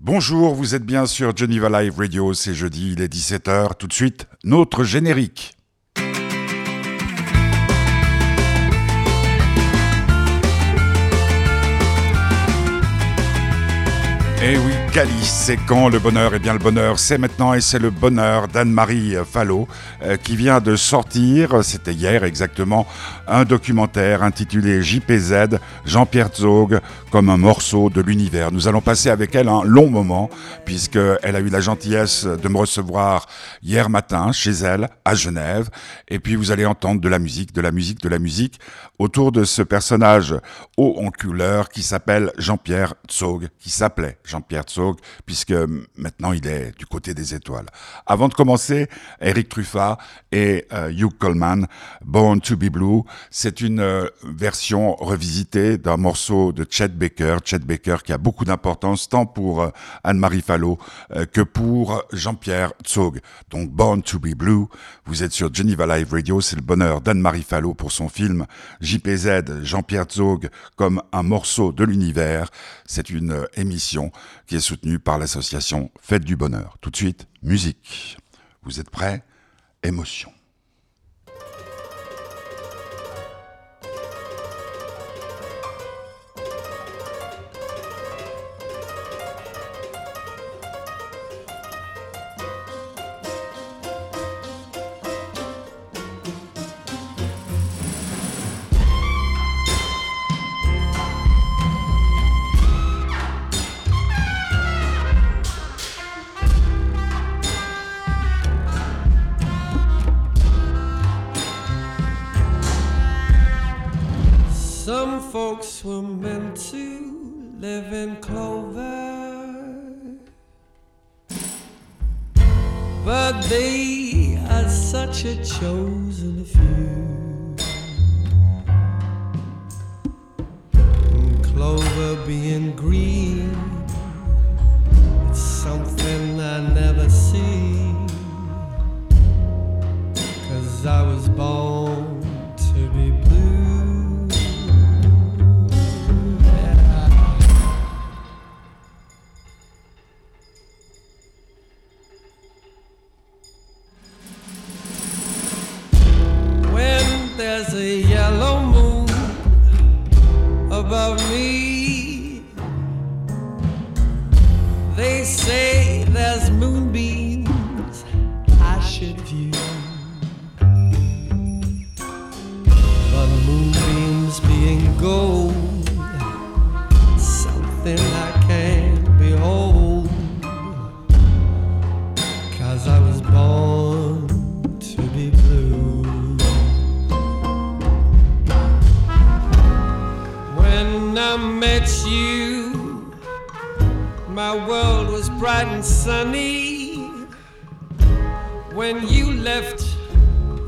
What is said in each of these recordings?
Bonjour, vous êtes bien sur Geneva Live Radio, c'est jeudi, il est 17h. Tout de suite, notre générique. Eh Calice, c'est quand le bonheur? Eh bien, le bonheur, c'est maintenant et c'est le bonheur d'Anne-Marie Fallot euh, qui vient de sortir, c'était hier exactement, un documentaire intitulé JPZ, Jean-Pierre Zog, comme un morceau de l'univers. Nous allons passer avec elle un long moment, puisqu'elle a eu la gentillesse de me recevoir hier matin chez elle, à Genève, et puis vous allez entendre de la musique, de la musique, de la musique, autour de ce personnage haut en couleur qui s'appelle Jean-Pierre Zog, qui s'appelait Jean-Pierre Zog, puisque maintenant il est du côté des étoiles. Avant de commencer, Eric Truffat et euh, Hugh Coleman, Born to be Blue, c'est une euh, version revisitée d'un morceau de Chet Baker, Chet Baker qui a beaucoup d'importance tant pour euh, Anne-Marie Fallot que pour Jean-Pierre Zog. Donc Born to be Blue, vous êtes sur Geneva Live Radio, c'est le bonheur d'Anne-Marie Fallot pour son film JPZ, Jean-Pierre Zog comme un morceau de l'univers. C'est une émission qui est soutenue par l'association Fête du Bonheur. Tout de suite, musique. Vous êtes prêts? Émotion. folks were meant to live in clover, but they are such a chosen few. And clover being green.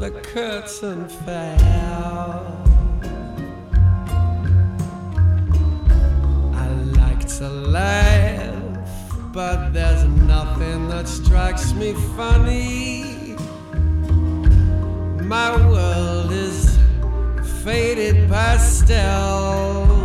the curtain fell. I like to laugh, but there's nothing that strikes me funny. My world is faded pastel.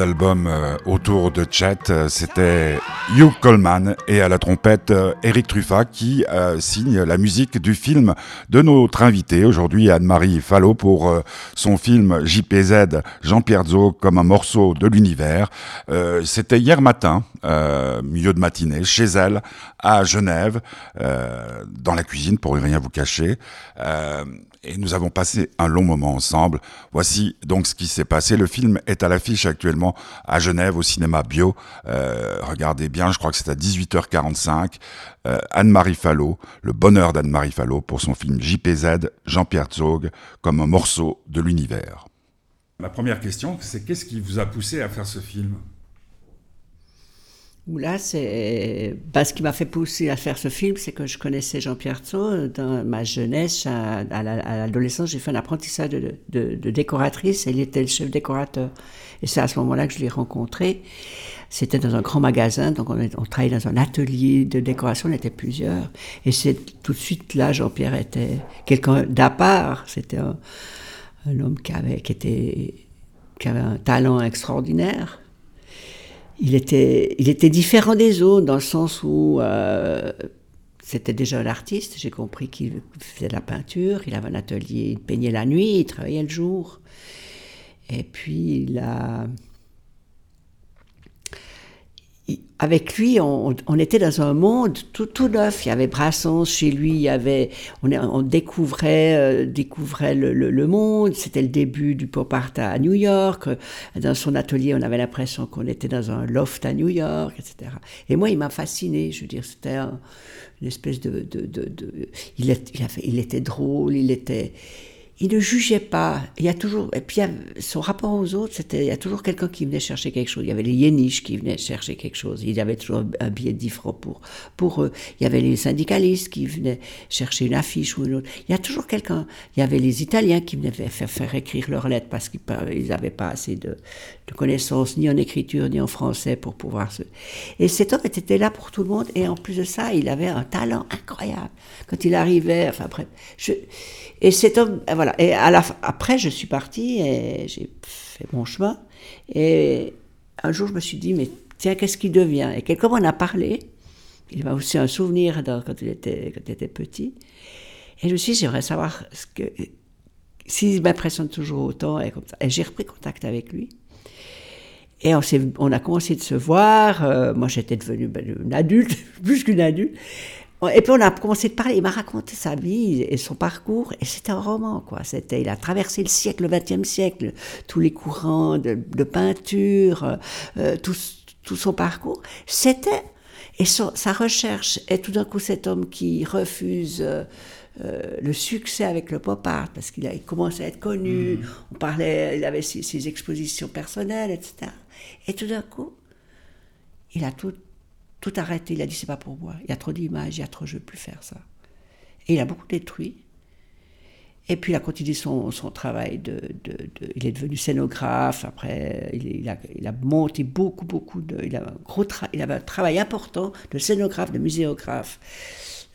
L'album euh, autour de Chet, euh, c'était Hugh Coleman et à la trompette euh, Eric Truffat qui signe la musique du film de notre invité aujourd'hui Anne-Marie Fallot pour son film JPZ Jean-Pierre Zog comme un morceau de l'univers. c'était hier matin, milieu de matinée, chez elle à Genève, dans la cuisine pour rien vous cacher et nous avons passé un long moment ensemble. Voici donc ce qui s'est passé. Le film est à l'affiche actuellement à Genève au cinéma Bio. Euh, regardez bien, je crois que c'est à 18h45. Euh, Anne-Marie Fallot, le bonheur d'Anne-Marie Fallot pour son film JPZ, Jean-Pierre Zog, comme un morceau de l'univers. Ma première question, c'est qu'est-ce qui vous a poussé à faire ce film? Là, c'est bah, ce qui m'a fait pousser à faire ce film, c'est que je connaissais Jean-Pierre Tso dans ma jeunesse, à, l'adolescence, j'ai fait un apprentissage de, décoratrice et il était le chef décorateur. Et c'est à ce moment-là que je l'ai rencontré. C'était dans un grand magasin, donc on, travaillait dans un atelier de décoration, on était plusieurs. Et c'est tout de suite là, Jean-Pierre était quelqu'un d'à part. C'était un, homme qui avait un talent extraordinaire il était, il était différent des autres dans le sens où euh, c'était déjà un artiste. J'ai compris qu'il faisait de la peinture, il avait un atelier, il peignait la nuit, il travaillait le jour. Et puis il a avec lui, on, était dans un monde tout, neuf. Il y avait Brassens chez lui, il y avait, on, découvrait, euh, découvrait le, monde. C'était le début du pop art à New York. Dans son atelier, on avait l'impression qu'on était dans un loft à New York, etc. Et moi, il m'a fasciné. Je veux dire, c'était une espèce de, il, il, il était drôle, il était, il ne jugeait pas. Il y a toujours, et puis son rapport aux autres, c'était, il y a toujours quelqu'un qui venait chercher quelque chose. Il y avait les yéniches qui venaient chercher quelque chose. Il y avait toujours un billet de 10 francs pour, pour eux. Il y avait les syndicalistes qui venaient chercher une affiche ou une autre. Il y a toujours quelqu'un. Il y avait les Italiens qui venaient faire, faire écrire leurs lettres parce qu'ils n'avaient pas assez de, de, connaissances ni en écriture ni en français pour pouvoir se. Et cet homme était là pour tout le monde. Et en plus de ça, il avait un talent incroyable. Quand il arrivait, enfin bref, je, et cet homme, voilà et à la, après, je suis partie et j'ai fait mon chemin. Et un jour, je me suis dit, mais tiens, qu'est-ce qu'il devient? Et quelqu'un m'en a parlé. Il m'a aussi un souvenir quand, il était, petit. Et je me suis dit, j'aimerais savoir ce que, s'il m'impressionne toujours autant. Et j'ai repris contact avec lui. Et on, on, a commencé de se voir. Euh, moi, j'étais devenue ben, une adulte, plus qu'une adulte. Et puis on a commencé de parler, il m'a raconté sa vie et son parcours, et c'était un roman, quoi. C'était, il a traversé le siècle, le XXe siècle, tous les courants de, peinture, euh, tout, tout, son parcours. C'était, et sa recherche, et tout d'un coup cet homme qui refuse euh, euh, le succès avec le pop art, parce qu'il a commencé à être connu, mmh. on parlait, il avait ses, ses expositions personnelles, etc. Et tout d'un coup, il a tout tout arrêté. Il a dit c'est pas pour moi. Il y a trop d'images, il y a trop, je veux plus faire ça. Et il a beaucoup détruit. Et puis il a continué son, travail Il est devenu scénographe. Après, il, a, monté beaucoup, beaucoup de. Il, a un gros avait un travail important de scénographe, de muséographe.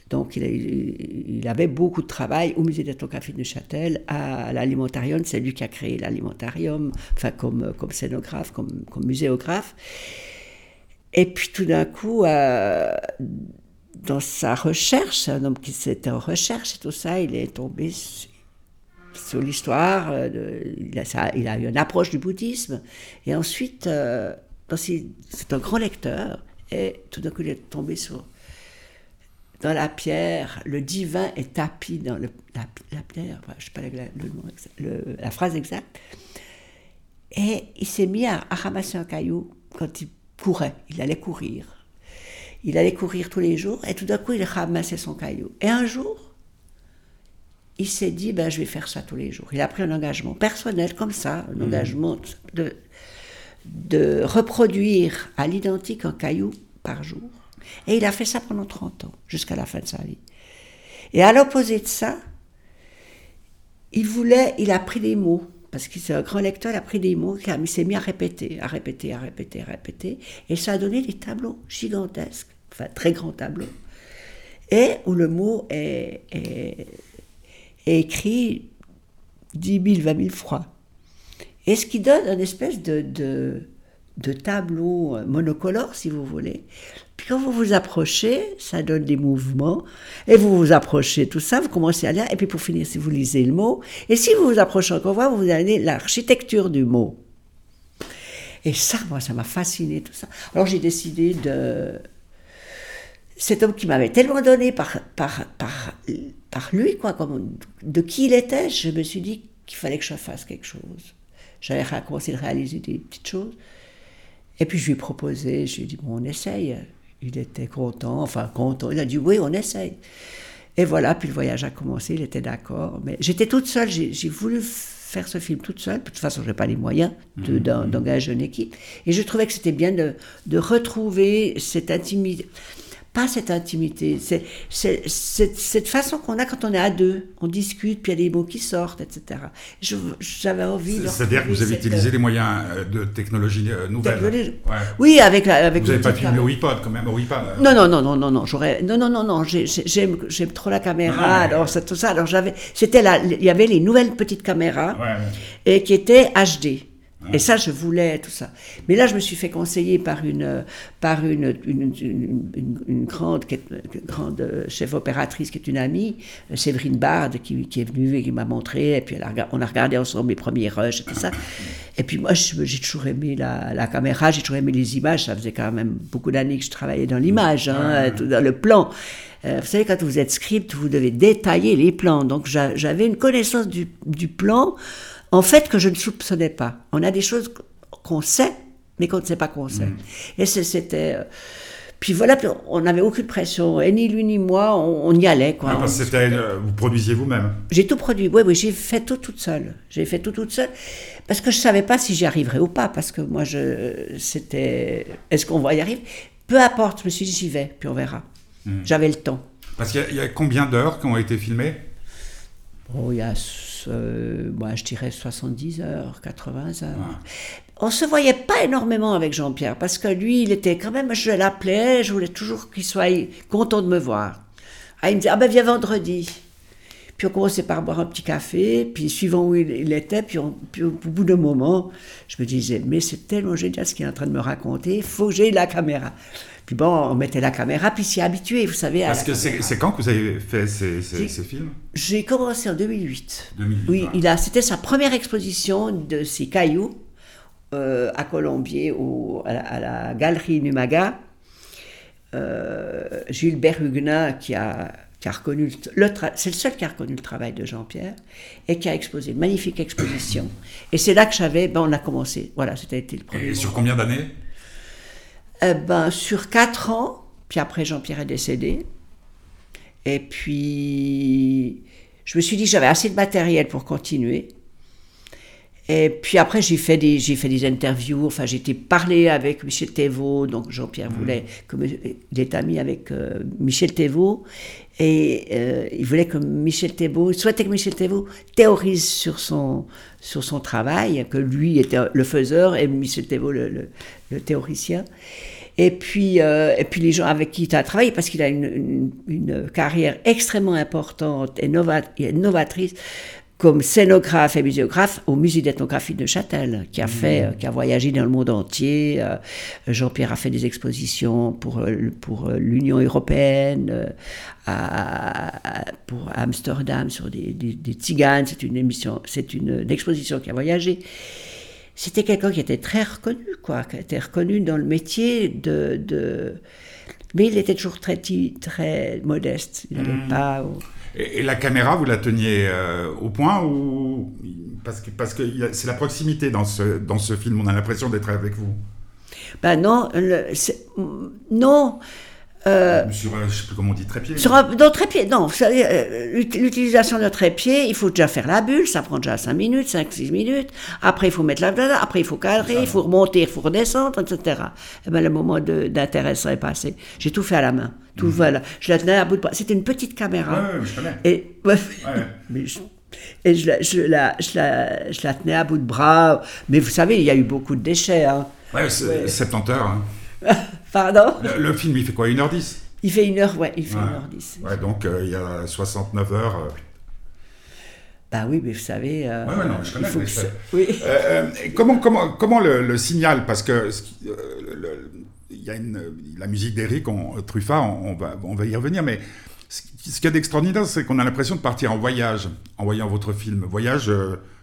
Donc il, avait beaucoup de travail au musée d'ethnographie de Neuchâtel, à l'alimentarium. C'est lui qui a créé l'alimentarium, enfin comme, scénographe, comme muséographe. Et puis tout d'un coup, euh, dans sa recherche, un homme qui s'était en recherche et tout ça, il est tombé sur, l'histoire, euh, il, a eu une approche du bouddhisme, et ensuite, euh, c'est un grand lecteur, et tout d'un coup, il est tombé sur, dans la pierre, le divin est tapis dans la, pierre, je ne sais pas le, la phrase exacte, et il s'est mis à, à ramasser un caillou quand il courait, il allait courir. Il allait courir tous les jours et tout d'un coup il ramassait son caillou. Et un jour, il s'est dit, ben, je vais faire ça tous les jours. Il a pris un engagement personnel comme ça, un mmh. engagement de, de reproduire à l'identique un caillou par jour. Et il a fait ça pendant 30 ans, jusqu'à la fin de sa vie. Et à l'opposé de ça, il voulait, il a pris des mots parce que un grand lecteur, a pris des mots, il s'est mis à répéter, à répéter, à répéter, à répéter, et ça a donné des tableaux gigantesques, enfin très grands tableaux, et où le mot est, écrit 10 000, 20 000 fois. Et ce qui donne une espèce de, de tableau monocolore, si vous voulez. Puis quand vous vous approchez, ça donne des mouvements. Et vous vous approchez, tout ça, vous commencez à lire. Et puis pour finir, si vous lisez le mot, et si vous vous approchez encore, vous vous allez l'architecture du mot. Et ça, moi, ça m'a fasciné, tout ça. Alors j'ai décidé de... Cet homme qui m'avait tellement donné par, par, par, par lui, quoi, comme, de qui il était, je me suis dit qu'il fallait que je fasse quelque chose. J'avais commencé à réaliser des petites choses. Et puis je lui ai proposé, je lui ai dit, bon, on essaye. Il était content, enfin content. Il a dit, oui, on essaye. Et voilà, puis le voyage a commencé, il était d'accord. Mais j'étais toute seule, j'ai voulu faire ce film toute seule. De toute façon, je n'ai pas les moyens mhm. d'engager une équipe. Et je trouvais que c'était bien de, de retrouver cette intimité pas cette intimité, c'est cette façon qu'on a quand on est à deux, on discute, puis il y a des mots qui sortent, etc. J'avais envie de... C'est-à-dire que vous avez utilisé les moyens euh, de technologie euh, nouvelle. Oui, avec la... Avec vous n'avez pas filmé au iPod quand même, au iPad Non, non, non, non, non, non, j'aurais... Non, non, non, non, j'aime trop la caméra, ah, alors c'est tout ça, alors j'avais... C'était là, il y avait les nouvelles petites caméras, et qui étaient HD. Et ça, je voulais tout ça. Mais là, je me suis fait conseiller par une, par une, une, grande, grande chef opératrice qui est une amie, Séverine Bard, qui, qui est venue et qui m'a montré. Et puis, on a regardé ensemble les premiers rushs et tout ça. Et puis, moi, j'ai toujours aimé la, la caméra, j'ai toujours aimé les images. Ça faisait quand même beaucoup d'années que je travaillais dans l'image, hein, dans le plan. Euh, vous savez, quand vous êtes script, vous devez détailler les plans. Donc, j'avais une connaissance du, du plan en fait, que je ne soupçonnais pas. On a des choses qu'on sait, mais qu'on ne sait pas qu'on sait. Mm. Et c'était. Euh, puis voilà, on n'avait aucune pression, et ni lui ni moi, on, y allait. Quoi. parce que euh, vous produisiez vous-même J'ai tout produit, oui, oui, j'ai fait tout toute seule. J'ai fait tout toute seule, parce que je ne savais pas si j'y arriverais ou pas, parce que moi, je, c'était, est-ce qu'on va y arriver? Peu importe, je me suis dit, j'y vais, puis on verra. Mm. J'avais le temps. Parce qu'il y, a combien d'heures qui ont été filmées? Il y a euh, moi, je dirais 70 heures, 80 heures. On se voyait pas énormément avec Jean-Pierre parce que lui, il était quand même, je l'appelais, je voulais toujours qu'il soit content de me voir. Ah, il me disait, ah ben viens vendredi. Puis on commençait par boire un petit café, puis suivant où il, était, puis, puis, au bout d'un moment, je me disais, mais c'est tellement génial ce qu'il est en train de me raconter, il faut que j'ai la caméra. Puis bon, on mettait la caméra, puis s'y habitué, vous savez. Parce que c'est quand que vous avez fait ces, films? J'ai commencé en 2008. 2008 oui, il a, c'était sa première exposition de ses cailloux euh, à Colombier, au, à, la, galerie Numaga. Euh, Gilbert Huguenin, qui a, qui a reconnu le, c'est le seul qui a reconnu le travail de Jean-Pierre et qui a exposé une magnifique exposition. Et c'est là que j'avais, ben on a commencé. Voilà, c'était le premier. Et sur combien d'années? Eh ben, sur quatre ans, puis après Jean-Pierre est décédé. Et puis, je me suis dit que j'avais assez de matériel pour continuer. Et puis après, j'ai fait des, j'ai fait des interviews. Enfin, j'ai été parler avec Michel Thévaux. Donc Jean-Pierre mmh. voulait que il est ami avec euh, Michel Thévaux et euh, il voulait que Michel Thévaux, il souhaitait que Michel Thévaux théorise sur son sur son travail, que lui était le faiseur et Michel Thévaux le, théoricien. Et puis, euh, et puis les gens avec qui il a travaillé, parce qu'il a une, une, carrière extrêmement importante et novatrice comme scénographe et muséographe au musée d'ethnographie de Châtel, qui a fait, mmh. euh, qui a voyagé dans le monde entier. Euh, Jean-Pierre a fait des expositions pour euh, pour l'Union européenne, à, pour Amsterdam sur des, des, tziganes. C'est une émission, c'est une, exposition qui a voyagé. C'était quelqu'un qui était très reconnu, quoi, qui était reconnu dans le métier de, de mais il était toujours très très modeste. Il n'allait mmh. pas. Et, la caméra, vous la teniez euh, au point ou parce que parce que c'est la proximité dans ce dans ce film, on a l'impression d'être avec vous. Ben non, non. Euh, sur, je ne sais plus comment on dit, trépied Sur un, non, trépied, non. Euh, l'utilisation d'un trépied, il faut déjà faire la bulle, ça prend déjà 5 minutes, 5-6 minutes. Après, il faut mettre la après, il faut cadrer, il faut remonter, il faut redescendre, etc. Et ben, le moment d'intérêt serait passé. J'ai tout fait à la main. Tout, mhm. voilà. Je la tenais à bout de bras. C'était une petite caméra. Ouais, je connais. Et, mais je, et je la, je, la, je, la, je la tenais à bout de bras. Mais vous savez, il y a eu beaucoup de déchets. Hein. Ouais, 70 heures. Hein. Pardon le, film, il fait quoi 1h10 Il fait 1h, ouais, il fait 1h10. Ouais, donc euh, il y a 69 heures. Bah oui, mais vous savez. Euh, ouais, ouais, non, je connais. Que ça... oui. Euh, comment, comment, comment le, le signal Parce que il y a une, la musique d'Eric Truffat, on, on, va, on va y revenir, mais ce qu'il y a d'extraordinaire, c'est qu'on a l'impression de partir en voyage en voyant votre film. Voyage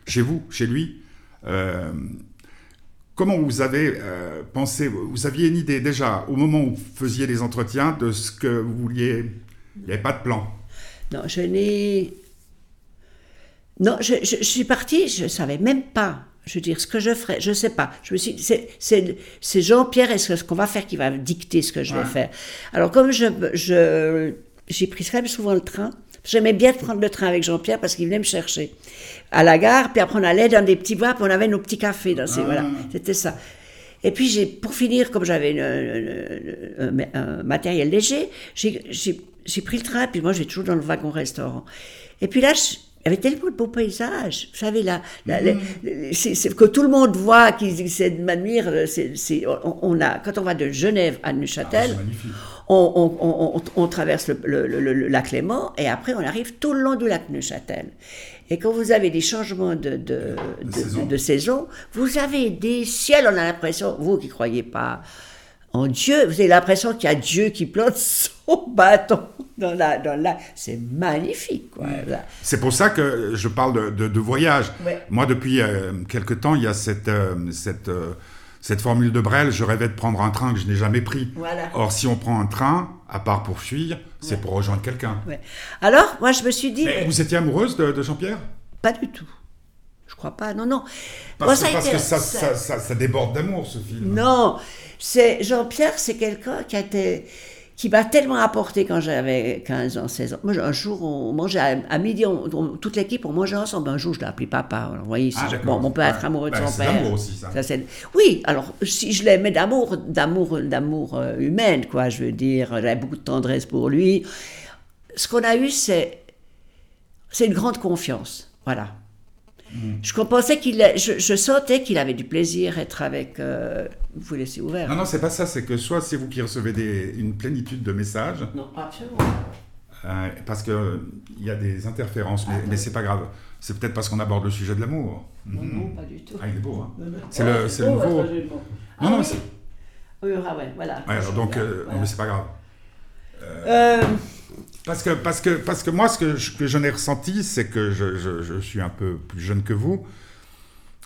chez vous, chez lui. Comment vous avez euh, pensé, vous aviez une idée déjà au moment où vous faisiez les entretiens de ce que vous vouliez Il n'y avait pas de plan Non, je n'ai. Non, je, suis partie, je ne savais même pas, je veux dire, ce que je ferais, je ne sais pas. Je me suis c'est Jean-Pierre, est-ce qu'on va faire qui va dicter ce que je vais faire? Alors, comme je, je j'ai pris quand même souvent le train, J'aimais bien prendre le train avec Jean-Pierre parce qu'il venait me chercher à la gare, puis après on allait dans des petits bois, puis on avait nos petits cafés. Dans ces, Voilà, ah. c'était ça. Et puis, j'ai, pour finir, comme j'avais un, matériel léger, j'ai, pris le train, puis moi, j'ai toujours dans le wagon-restaurant. Et puis là, il y avait tellement de beaux paysages. Vous savez, là, mm. c'est, que tout le monde voit, qu'ils essaient de m'admire. on, a, quand on va de Genève à Neuchâtel, ah, on, traverse le, lac Léman et après on arrive tout le long du lac Neuchâtel. Et quand vous avez des changements de, de, saison. vous avez des ciels, on a l'impression, vous qui ne croyez pas en Dieu, vous avez l'impression qu'il y a Dieu qui plante son bâton dans la, dans C'est magnifique. C'est pour ça que je parle de, voyage. Moi, depuis euh, quelque temps, il y a cette, euh, cette euh, cette formule de Brel, je rêvais de prendre un train que je n'ai jamais pris. Or, si on prend un train, à part pour fuir, c'est pour rejoindre quelqu'un. Alors, moi, je me suis dit. Mais vous étiez amoureuse de, Jean-Pierre? Pas du tout. Je crois pas. Non, non. Parce, que ça, ça, déborde d'amour, ce film. Non, c'est Jean-Pierre, c'est quelqu'un qui a été qui m'a tellement apporté quand j'avais 15 ans, 16 ans. Moi, un jour, on mangeait à, midi, toute l'équipe, on mangeait ensemble. Un jour, je l'ai appelé papa. Vous voyez, ah, bon, on peut être amoureux de ben, son père. aussi, ça. oui, alors, si je l'aimais d'amour, d'amour, d'amour euh, humain, quoi, je veux dire, j'avais beaucoup de tendresse pour lui. Ce qu'on a eu, c'est, c'est une grande confiance. Voilà. Mm. Je pensais qu'il, je, sentais qu'il avait du plaisir à être avec. Euh, vous laissez ouvert. Non, non, c'est pas ça. C'est que soit c'est vous qui recevez des, une plénitude de messages. Non, absolument. Euh, parce que il y a des interférences, mais, mais c'est pas grave. C'est peut-être parce qu'on aborde le sujet de l'amour. Non, non, pas du tout. Ah, il est beau. Hein. C'est le, c'est le nouveau. Non, non, c'est. Oui, ah ouais, voilà. Ouais, alors donc, euh, mais c'est pas grave. Euh... Parce que, parce que, parce que moi, ce que je, que je n'ai ressenti, c'est que je, je, je, suis un peu plus jeune que vous,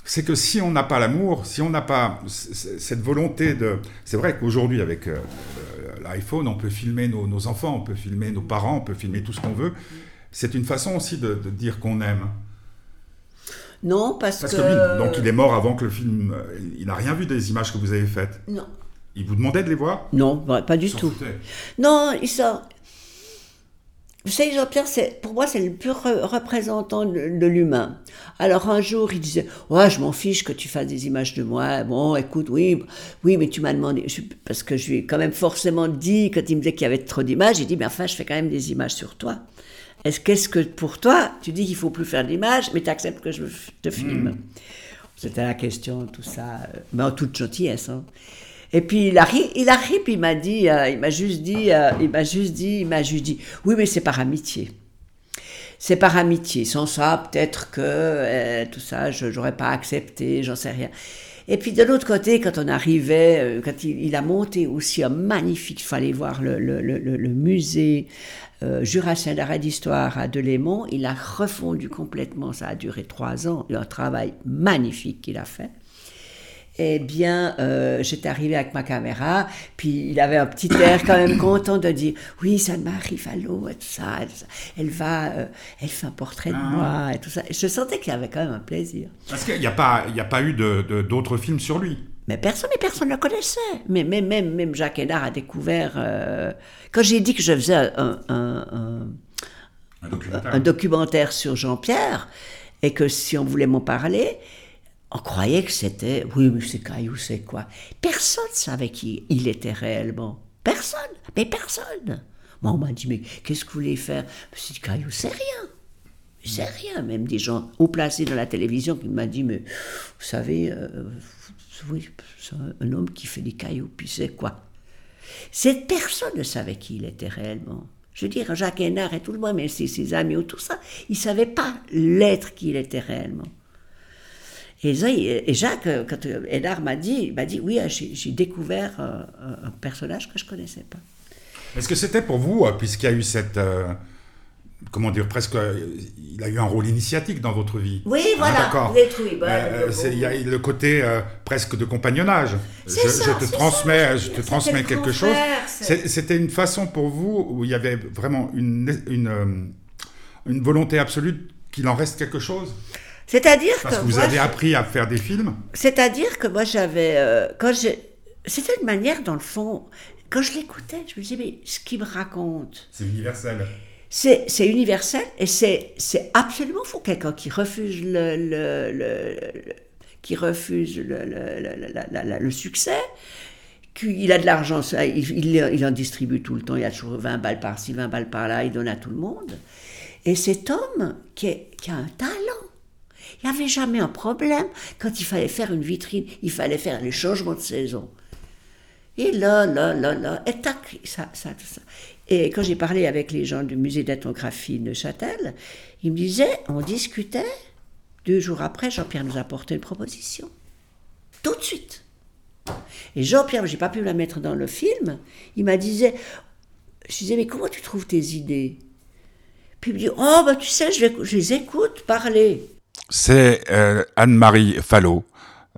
c'est que si on n'a pas l'amour, si on n'a pas cette volonté de... C'est vrai qu'aujourd'hui, avec euh, l'iPhone, on peut filmer nos, nos, enfants, on peut filmer nos parents, on peut filmer tout ce qu'on veut. C'est une façon aussi de, de dire qu'on aime. Non, parce, parce que... que donc il est mort avant que le film... Euh, il n'a rien vu des images que vous avez faites. Non. Il vous demandait de les voir? Non, pas du tout. Non, il sort... Vous savez, Jean-Pierre, pour moi, c'est le pur représentant de, l'humain. Alors un jour, il disait, ouais, je m'en fiche que tu fasses des images de moi. Bon, écoute, oui, oui, mais tu m'as demandé, parce que je lui ai quand même forcément dit, quand il me disait qu'il y avait trop d'images, j'ai dit, mais enfin, je fais quand même des images sur toi. Est-ce qu'est-ce que pour toi, tu dis qu'il faut plus faire d'images, mais tu acceptes que je te filme? Hmm. C'était la question, tout ça, euh, mais en toute gentillesse. Hein. Et puis il arrive, il arrive, il m'a dit, euh, il m'a juste dit, euh, il m'a juste dit, il m'a juste dit, oui, mais c'est par amitié. C'est par amitié. Sans ça, peut-être que euh, tout ça, je n'aurais pas accepté, j'en sais rien. Et puis de l'autre côté, quand on arrivait, quand il, a monté aussi un magnifique, il fallait voir le, le, le, le musée jurassien d'arrêt d'histoire à Delémont, il a refondu complètement, ça a duré trois ans, un travail magnifique qu'il a fait eh bien, euh, j'étais arrivée avec ma caméra, puis il avait un petit air quand même content de dire Oui, ça m'arrive à l'eau, et tout ça, Elle va, euh, elle fait un portrait de ah. moi, et tout ça. je sentais qu'il y avait quand même un plaisir. Parce qu'il n'y a, pas, a pas eu d'autres films sur lui mais personne, mais personne ne le connaissait. Mais même, même, même Jacques Hénard a découvert. Euh, quand j'ai dit que je faisais un, un, documentaire. un documentaire sur Jean-Pierre, et que si on voulait m'en parler, on croyait que c'était, oui, mais c'est Caillou, c'est quoi? Personne ne savait qui il était réellement. Personne, mais personne. Moi, on m'a dit, mais qu'est-ce que vous voulez faire? C'est Caillou, c'est rien. C'est rien. Même des gens haut placés dans la télévision qui m'ont dit, mais vous savez, euh, oui, c'est un homme qui fait des cailloux, puis c'est quoi? Cette personne ne savait qui il était réellement. Je veux dire, Jacques Hénard et tout le monde, mais ses, ses amis ou tout ça, ils ne savaient pas l'être qu'il était réellement. Et, et Jacques, quand Hénard m'a dit, m'a dit, oui, j'ai découvert un personnage que je ne connaissais pas. Est-ce que c'était pour vous, puisqu'il y a eu cette comment dire, presque, il a eu un rôle initiatique dans votre vie? Oui, ah, voilà, d'accord. Euh, il y a le côté euh, presque de compagnonnage. Je, je, te transmets, je te transmets quelque chose. C'était une façon pour vous où il y avait vraiment une, une, euh, une volonté absolue qu'il en reste quelque chose? C'est-à-dire que. Parce que vous avez appris à faire des films C'est-à-dire que moi j'avais. quand C'était une manière, dans le fond. Quand je l'écoutais, je me disais, mais ce qu'il me raconte. C'est universel c'est universel et c'est absolument fou. Quelqu'un qui refuse le, le, qui refuse le, le succès, qu'il a de l'argent, il, il, en distribue tout le temps, il a toujours 20 balles par-ci, 20 balles par-là, il donne à tout le monde. Et cet homme qui, est, qui a un talent, il n'y avait jamais un problème quand il fallait faire une vitrine, il fallait faire les changements de saison. Et là, là, là, là, et tac, ça, ça, ça. Et quand j'ai parlé avec les gens du musée d'ethnographie de Châtel, ils me disaient, on discutait, deux jours après, Jean-Pierre nous a apporté une proposition. Tout de suite. Et Jean-Pierre, j'ai pas pu la mettre dans le film, il m'a disait, je disais, mais comment tu trouves tes idées? Puis il me dit, oh, bah tu sais, je, les écoute parler. C'est euh, Anne-Marie Fallot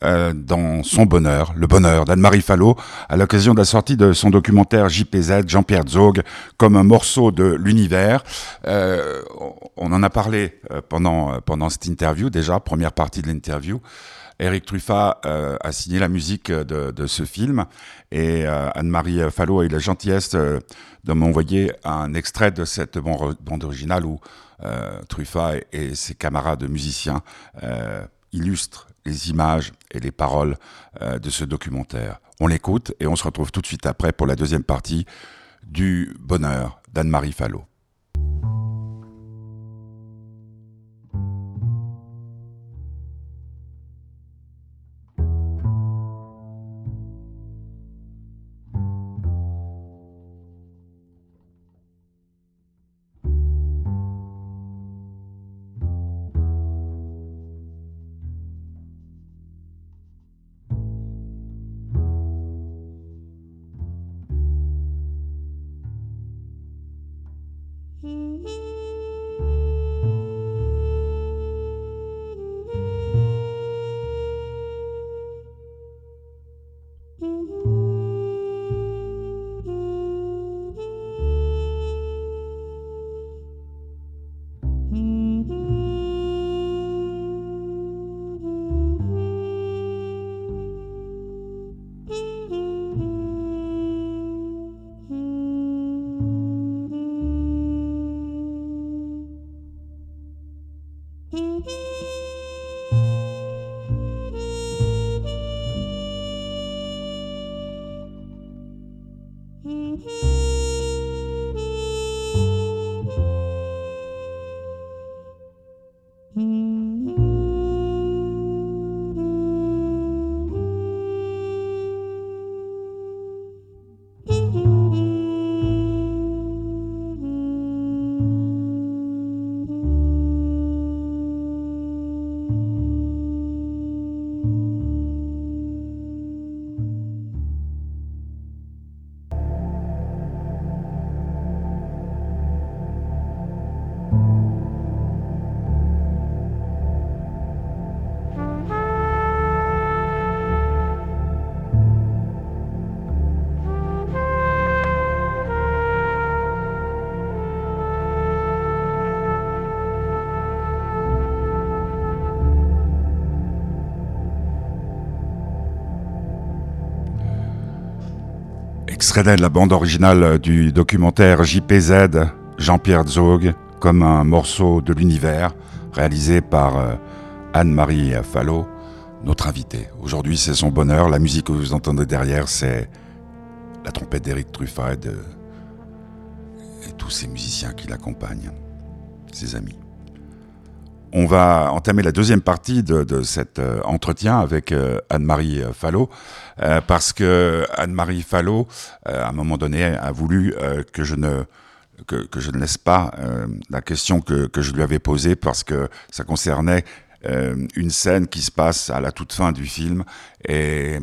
euh, dans son bonheur, le bonheur d'Anne-Marie Fallot, à l'occasion de la sortie de son documentaire JPZ, Jean-Pierre Zog, comme un morceau de l'univers. Euh, on en a parlé euh, pendant, pendant cette interview déjà, première partie de l'interview. Eric Truffat a signé la musique de, de ce film et Anne-Marie Fallot a eu la gentillesse de m'envoyer un extrait de cette bande originale où Truffat et, ses camarades musiciens illustrent les images et les paroles euh, de ce documentaire. On l'écoute et on se retrouve tout de suite après pour la deuxième partie du bonheur d'Anne-Marie Fallot. La bande originale du documentaire JPZ Jean-Pierre Zog comme un morceau de l'univers réalisé par euh, Anne-Marie Fallot, notre invitée. Aujourd'hui, c'est son bonheur. La musique que vous entendez derrière, c'est la trompette d'Éric Truffat et, et tous ces musiciens qui l'accompagnent, ses amis. On va entamer la deuxième partie de, cet euh, entretien avec euh, Anne-Marie euh, Fallot, parce que Anne-Marie Fallot, à un moment donné, a voulu que je ne laisse pas la question que, que, je lui avais posée parce que ça concernait une scène qui se passe à la toute fin du film et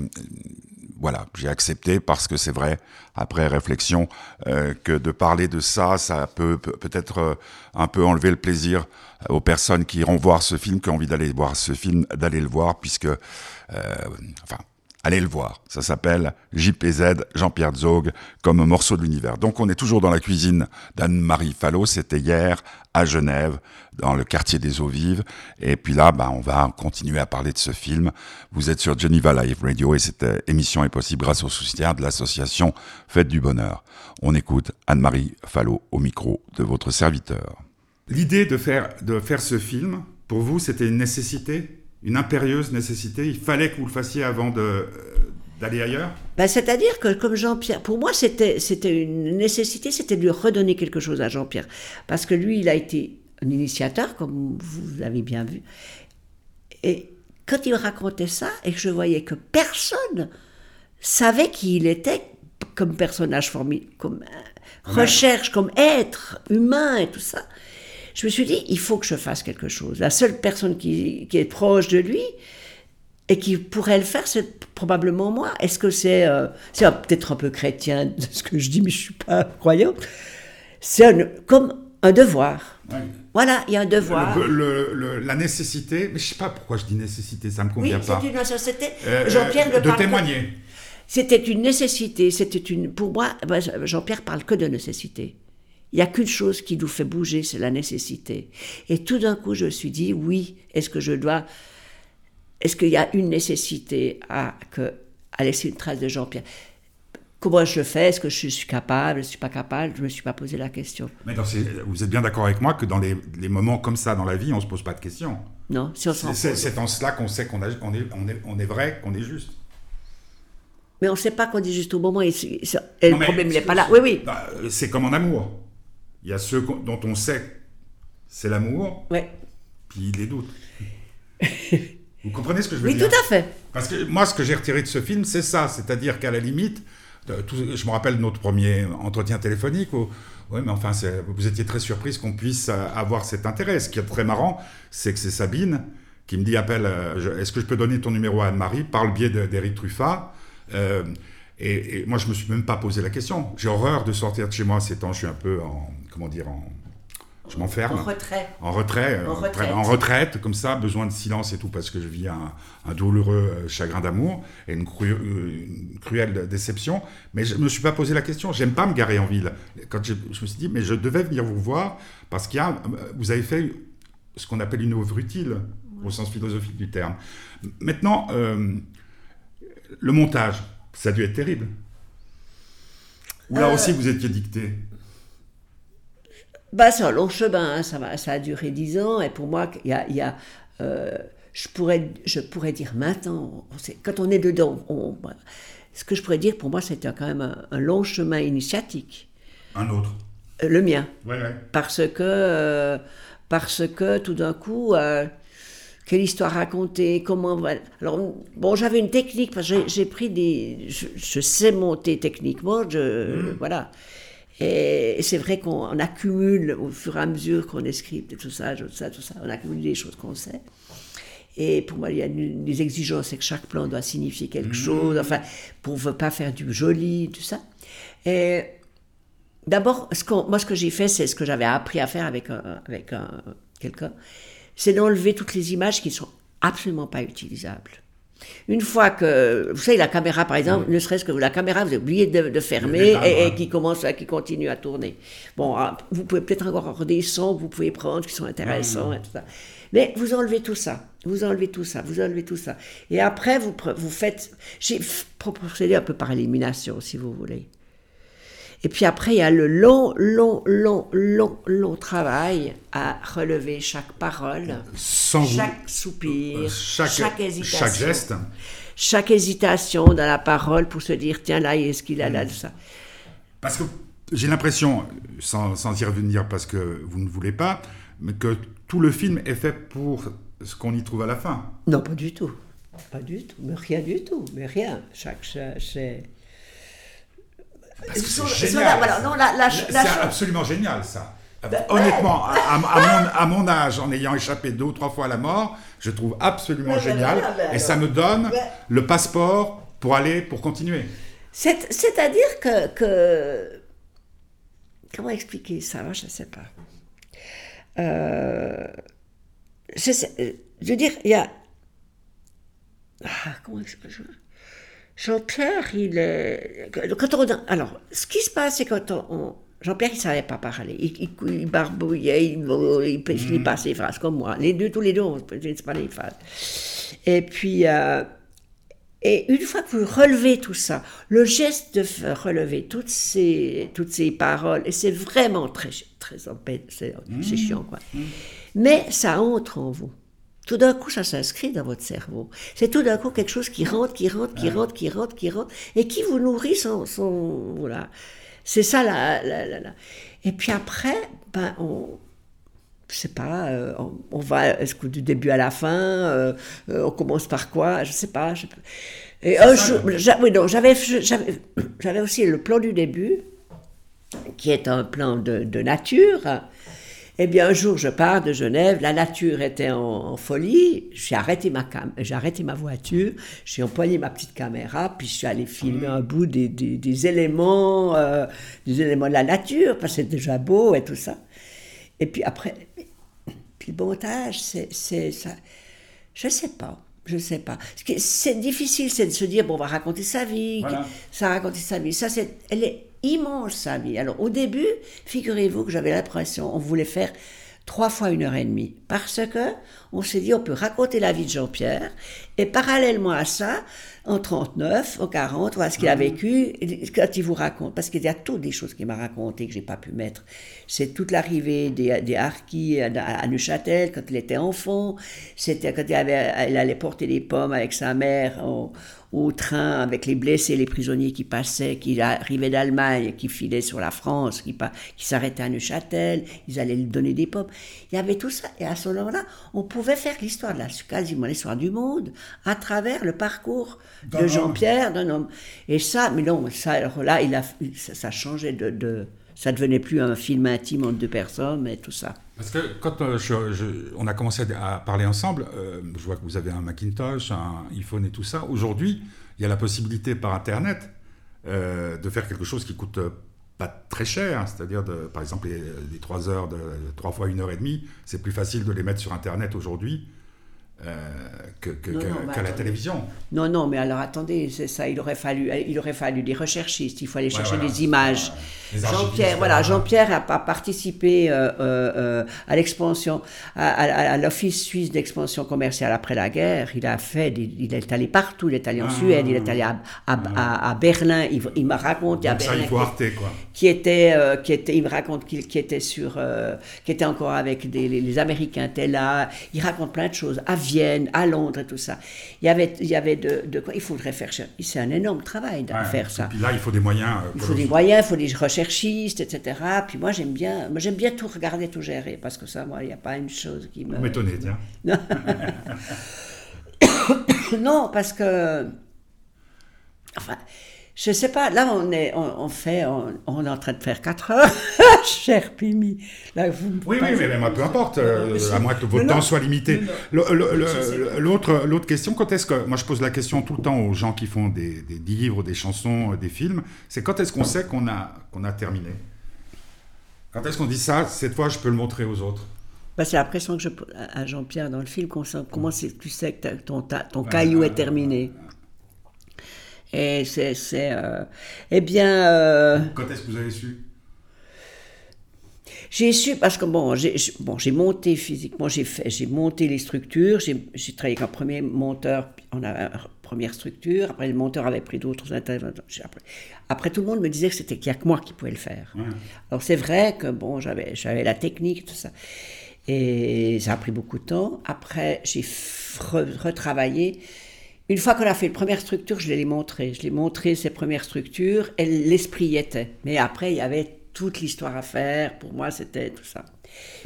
voilà, j'ai accepté parce que c'est vrai, après réflexion, euh, que de parler de ça, ça peut peut-être euh, un peu enlever le plaisir aux personnes qui iront voir ce film, qui ont envie d'aller voir ce film, d'aller le voir, puisque, euh, enfin, allez le voir. Ça s'appelle JPZ, Jean-Pierre Zog, comme morceau de l'univers. Donc on est toujours dans la cuisine d'Anne-Marie Fallot, c'était hier à Genève, dans le quartier des eaux vives. Et puis là, bah, on va continuer à parler de ce film. Vous êtes sur Geneva Live Radio et cette euh, émission est possible grâce au soutien de l'association Fête du Bonheur. On écoute Anne-Marie Fallot au micro de votre serviteur. L'idée de faire, de faire ce film, pour vous, c'était une nécessité? Une impérieuse nécessité Il fallait que vous le fassiez avant de, euh, d'aller ailleurs ben, C'est-à-dire que, comme Jean-Pierre, pour moi, c'était, c'était une nécessité, c'était de lui redonner quelque chose à Jean-Pierre. Parce que lui, il a été un initiateur, comme vous l'avez bien vu. Et quand il racontait ça, et que je voyais que personne savait qui il était comme personnage formidable, comme euh, recherche, comme être humain et tout ça, je me suis dit, il faut que je fasse quelque chose. La seule personne qui, est proche de lui et qui pourrait le faire, c'est probablement moi. Est-ce que c'est euh, c'est peut-être un peu chrétien de ce que je dis, mais je suis pas croyant. C'est comme un devoir. Voilà, il y a un devoir. la nécessité, mais je sais pas pourquoi je dis nécessité, ça me convient oui, pas. une nécessité. Euh, Jean-Pierre de témoigner. C'était une nécessité, c'était une. Pour moi, Jean-Pierre parle que de nécessité. Il n'y a qu'une chose qui nous fait bouger, c'est la nécessité. Et tout d'un coup, je me suis dit, oui, est-ce que je dois... Est-ce qu'il y a une nécessité à, que, à laisser une trace de Jean-Pierre? Comment je le fais? Est-ce que je suis capable? Je ne suis pas capable? Je ne me suis pas posé la question. Mais vous êtes bien d'accord avec moi que dans les, moments comme ça dans la vie, on ne se pose pas de questions. Non, si on C'est en cela qu'on sait qu'on est, on est, on est vrai, qu'on est juste. Mais on ne sait pas qu'on est juste au moment et, le problème n'est pas là. Oui, oui. Bah, c'est comme en amour. Il y a ceux dont on sait c'est l'amour, ouais. puis les doutes. Vous comprenez ce que je veux dire Oui, tout à fait. Parce que moi, ce que j'ai retiré de ce film, c'est ça. C'est-à-dire qu'à la limite, je me rappelle notre premier entretien téléphonique où, oui, mais enfin, vous étiez très surprise qu'on puisse euh, avoir cet intérêt. Ce qui est très marrant, c'est que c'est Sabine qui me dit appelle, euh, est-ce que je peux donner ton numéro à Anne-Marie? Par le biais d'Éric Truffat euh, et, moi, je me suis même pas posé la question. J'ai horreur de sortir de chez moi ces temps. Je suis un peu en, comment dire, en, je m'enferme. En retrait. En retrait, en, retraite. en retraite, comme ça, besoin de silence et tout, parce que je vis un, douloureux euh, chagrin d'amour et une, cruelle déception. Mais je ne me suis pas posé la question. J'aime pas me garer en ville. Quand je, me suis dit, mais je devais venir vous voir, parce qu'il y a, vous avez fait ce qu'on appelle une œuvre utile, au sens philosophique du terme. Maintenant, euh, le montage. Ça a dû être terrible. Ou là euh, aussi, vous étiez dicté bah, C'est un long chemin, hein. ça, a duré dix ans, et pour moi, il y a... Y a euh, je, pourrais, je pourrais dire maintenant, quand on est dedans, ce que je pourrais dire, pour moi, c'était quand même un, long chemin initiatique. Un autre euh, Le mien. Ouais, ouais. Parce que, parce que tout d'un coup, quelle histoire raconter, comment... Alors, bon, j'avais une technique, parce que j'ai pris des... Je, sais monter techniquement, je... Mmh. Voilà. Et c'est vrai qu'on accumule au fur et à mesure qu'on écrit tout ça, tout ça, tout ça, on accumule des choses qu'on sait. Et pour moi, il y a des exigences, c'est que chaque plan doit signifier quelque mmh. chose, enfin, pour ne pas faire du joli, tout ça. Et d'abord, ce moi, ce que j'ai fait, c'est ce que j'avais appris à faire avec, avec quelqu'un c'est d'enlever toutes les images qui ne sont absolument pas utilisables. Une fois que, vous savez, la caméra, par exemple, ne serait-ce que la caméra, vous avez oublié de, fermer et, qui commence, qui continue à tourner. Bon, ah, vous pouvez peut-être encore avoir des sons que vous pouvez prendre qui sont intéressants et tout ça. Mais vous enlevez tout ça, vous enlevez tout ça, vous enlevez tout ça. Et après, vous, vous faites, j'ai procédé un peu par élimination, si vous voulez. Et puis après, il y a le long, long, long, long, long travail à relever chaque parole, chaque soupir, euh, chaque, hésitation. Chaque geste. Chaque hésitation dans la parole pour se dire, tiens, là, est-ce qu'il a là, de ça. Parce que j'ai l'impression, sans, sans, y revenir parce que vous ne voulez pas, mais que tout le film est fait pour ce qu'on y trouve à la fin. Non, pas du tout. Pas du tout, mais rien du tout, mais rien. Chaque, chaque Sur- c'est génial. voilà, non, la- la- C'est la chose- absolument génial, ça. Ben, Honnêtement, à, à mon, à mon âge, en ayant échappé deux ou trois fois à la mort, je trouve absolument ben génial. ben et ça me donne le passeport pour aller, pour continuer. C'est- C'est-à-dire que, que- Comment expliquer ça? Moi, Je ne sais pas. Euh, je, sais- je veux dire, il y a. Ah, comment expliquer Jean-Pierre, il est. Quand on, alors, ce qui se passe, c'est quand on. Jean-Pierre, il ne savait pas parler. Il, il, il barbouillait, il ne finit pas ses phrases comme moi. Les deux, tous les deux, on ne pas les phrases. Et puis. euh, et une fois que vous relevez tout ça, le geste de relever toutes ces, toutes ces paroles, et c'est vraiment très, très c'est c'est chiant, quoi. Mais ça entre en vous. Tout d'un coup, ça s'inscrit dans votre cerveau. C'est tout d'un coup quelque chose qui rentre, qui rentre, qui rentre, qui rentre, qui rentre, et qui vous nourrit son... son voilà. C'est ça, la- Et puis après, ben, on, je sais pas, euh, on, on va est-ce que du début à la fin, euh, euh, on commence par quoi, je sais pas. je- Et un jour, oui, non, j'avais, j'avais, j'avais aussi le plan du début, qui est un plan de, de nature. Eh bien, un jour, je pars de Genève, la nature était en, en folie, j'ai arrêté, ma cam- j'ai arrêté ma voiture, j'ai empoigné ma petite caméra, puis je suis allé filmer un bout des, des- des éléments, euh, des éléments de la nature, parce que c'est déjà beau et tout ça. Et puis après, puis le montage, c'est, c'est ça. Je sais pas. Je sais pas. Ce qui est- C'est difficile, c'est de se dire, bon, on va raconter sa vie. Voilà. Ça a raconté sa vie. Ça, c'est, elle est immense, sa vie. Alors, au début, figurez-vous que j'avais l'impression, on voulait faire trois fois une heure et demie. Parce que, on s'est dit, on peut raconter la vie de Jean-Pierre. Et parallèlement à ça, en 39, en 40, voilà ce qu'il a vécu, et quand il vous raconte, parce qu'il y a toutes des choses qu'il m'a racontées que j'ai pas pu mettre. C'est toute l'arrivée des, des harkis à, à Neuchâtel quand il était enfant. C'était quand il, avait, il allait porter des pommes avec sa mère au, au train avec les blessés, les prisonniers qui passaient, qui arrivaient d'Allemagne, qui filaient sur la France, qui, qui s'arrêtaient à Neuchâtel. Ils allaient lui donner des pommes. Il y avait tout ça. Et à ce moment-là, on pouvait faire l'histoire de la, quasiment l'histoire du monde à travers le parcours de. Jean-Pierre, d'un homme. Et ça, mais non, ça, alors là, il a, ça, ça changeait de, de- Ça devenait plus un film intime entre deux personnes et tout ça. Parce que quand euh, on a commencé à parler ensemble, euh, je vois que vous avez un Macintosh, un iPhone et tout ça. Aujourd'hui, il y a la possibilité par Internet euh, de faire quelque chose qui coûte pas très cher, c'est-à-dire par exemple les, les 3 heures, de, 3 fois une heure et demie, c'est plus facile de les mettre sur Internet aujourd'hui que- que- Non, que- non, qu'à la télévision. Non, non, mais alors attendez, c'est ça, il aurait fallu, il aurait fallu des recherchistes, il faut aller chercher voilà. des images. Jean-Pierre, voilà. Jean-Pierre a, a participé euh, euh, euh, à l'expansion, à, à- à l'Office suisse d'expansion commerciale après la guerre. Il a fait, il est allé partout, il est allé en Ah. Suède, il est allé à, à Berlin. Il, il m'a raconté à Donc ça, Berlin il faut Arte, quoi. qui était, euh, qui était, il me raconte qu'il qui était sur, euh, qui était encore avec des, les, les Américains, étaient là. Il raconte plein de choses à Vienne, à Londres et tout ça. Il y avait, il y avait de, de quoi. Il faudrait faire. C'est un énorme travail de Ouais. faire ça. Et puis là, il faut des moyens. euh, Il faut des moyens, il faut des recherchistes, etc. Puis moi j'aime bien, moi j'aime bien tout regarder, tout gérer, parce que ça, moi, il n'y a pas une chose qui me. Vous m'étonnez, tiens. non, parce que. Enfin, je sais pas, là on est, on, on fait, on, on est en train de faire 4 heures, cher Pimi. Là, vous Oui, oui, mais, mais moi, peu importe, euh, à moins que votre temps soit limité. L'autre l'autre question, quand est-ce que. Moi, je pose la question tout le temps aux gens qui font des, des livres, des chansons, euh, des films c'est quand est-ce qu'on sait qu'on a, qu'on a terminé? Quand est-ce qu'on dit ça Cette fois, je peux le montrer aux autres? Bah, c'est la pression que je pose à Jean-Pierre dans le film. qu'on comment tu sais que ton, ta- ton caillou est terminé Et c'est. c'est, euh, eh bien. euh, Quand est-ce que vous avez su? J'ai su parce que bon, j'ai bon, j'ai monté physiquement, j'ai fait, j'ai monté les structures, j'ai j'ai travaillé avec un premier monteur, on a première structure, après le monteur avait pris d'autres intervenants. Après, après, tout le monde me disait que c'était qu'il n'y a que moi qui pouvais le faire. Alors c'est vrai que bon, j'avais j'avais la technique tout ça. Et ça a pris beaucoup de temps. Après, j'ai re- retravaillé. Une fois qu'on a fait la première structure, je l'ai montré. Je l'ai montré, ces premières structures, et l'esprit y était. Mais après, il y avait toute l'histoire à faire. Pour moi, c'était tout ça.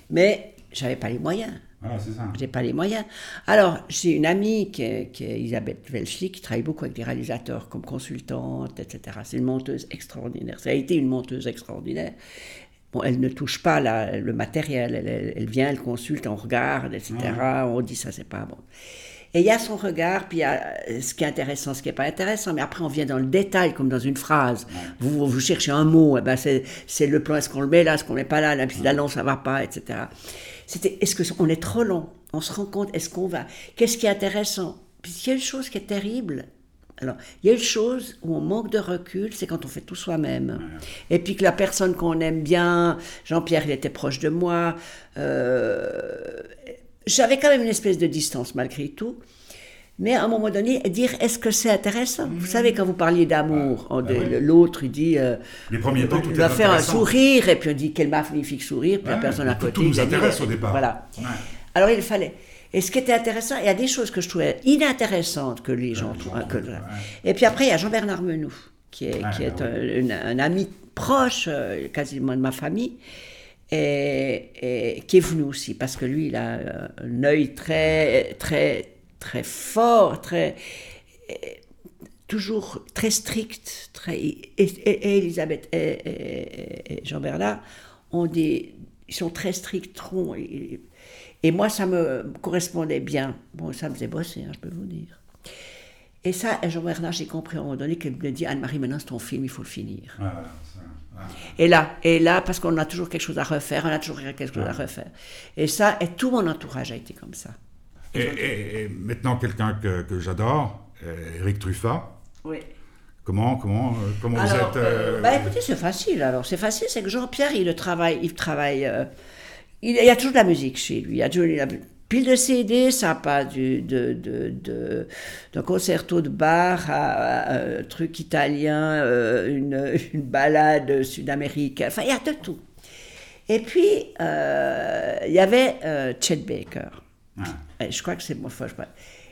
Mais j'avais pas les moyens. Voilà, c'est ça. J'ai pas les moyens. Alors, j'ai une amie qui est, qui est Elisabeth Welschli, qui travaille beaucoup avec des réalisateurs comme consultante, etc. C'est une monteuse extraordinaire. Ça a été une monteuse extraordinaire. Bon, elle ne touche pas la- le matériel. Elle, elle- elle vient, elle consulte, on regarde, etc. On dit ça, c'est pas bon. Et il y a son regard, puis il y a euh, ce qui est intéressant, ce qui n'est pas intéressant. Mais après, on vient dans le détail, comme dans une phrase. Vous, vous cherchez un mot, eh ben c'est, le plan, est-ce qu'on le met là, est-ce qu'on met pas là, là, puis là, non, ça va pas, etc. C'était, est-ce qu'on est trop long On se rend compte, est-ce qu'on va? Qu'est-ce qui est intéressant? Puis il y a une chose qui est terrible. Alors, il y a une chose où on manque de recul, c'est quand on fait tout soi-même. Et puis que la personne qu'on aime bien, Jean-Pierre, il était proche de moi, euh, j'avais quand même une espèce de distance malgré tout. Mais à un moment donné, dire est-ce que c'est intéressant? Vous savez, quand vous parliez d'amour, on- de- ouais. l'autre, il dit. euh, Les premiers temps, tout il va faire un sourire, et puis on dit quel magnifique sourire, puis la personne à tout- côté. tout nous il a dit, intéresse au départ. Voilà. Ouais. Alors il fallait. Et ce qui était intéressant, il y a des choses que je trouvais inintéressantes que les gens trouvent. que- Et puis après, il y a Jean-Bernard Menou, qui est, Ouais, qui est un, une- un ami proche, euh, quasiment de ma famille, et, qui est venu aussi, parce que lui, il a euh, un œil très, très, très fort, très toujours très strict, très, et, et- et Elisabeth et, Jean-Bernard ont des, ils sont très stricts, et, et moi ça me correspondait bien. Bon, ça me faisait bosser, hein, je peux vous dire. Et ça, Jean-Bernard, j'ai compris à un moment donné qu'il me dit Anne-Marie, maintenant c'est ton film, il faut le finir. Ouais. Et là, et là, parce qu'on a toujours quelque chose à refaire, on a toujours quelque chose à refaire. Et ça, et tout mon entourage a été comme ça. Et, et- et maintenant, quelqu'un que, que j'adore, euh, Eric Truffat. Oui. Comment, comment, euh, comment vous êtes euh, euh, bah écoutez, c'est facile. Alors, c'est facile, c'est que Jean-Pierre, il travaille, il travaille. euh, il, il y a toujours de la musique chez lui. Il y a toujours il y a pile de CD, ça passe du de, de, de, d'un concerto de bar à, à un truc italien, euh, une, une balade sud-américaine. Enfin, il y a de tout. Et puis, euh, il y avait euh, Chet Baker. Et Je crois que c'est mon crois.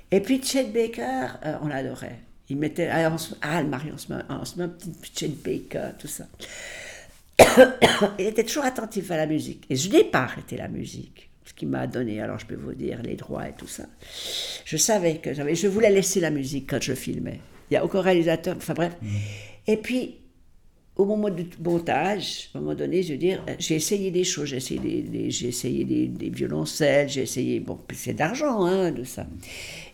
Et puis Chet Baker, euh, on l'adorait. Il mettait, ah, on se- ah, le mari, on se met, on se met un petit Chet Baker, tout ça. il était toujours attentif à la musique. Et je n'ai pas arrêté la musique, ce qui m'a donné, alors je peux vous dire, les droits et tout ça. Je savais que j'avais, je voulais laisser la musique quand je filmais. Il n'y a aucun réalisateur, enfin bref. Et puis, au moment du montage, à un moment donné, je veux dire, euh, j'ai essayé des choses, j'ai essayé des, des- j'ai essayé des, des violoncelles, j'ai essayé, bon, c'est d'argent, hein, de ça.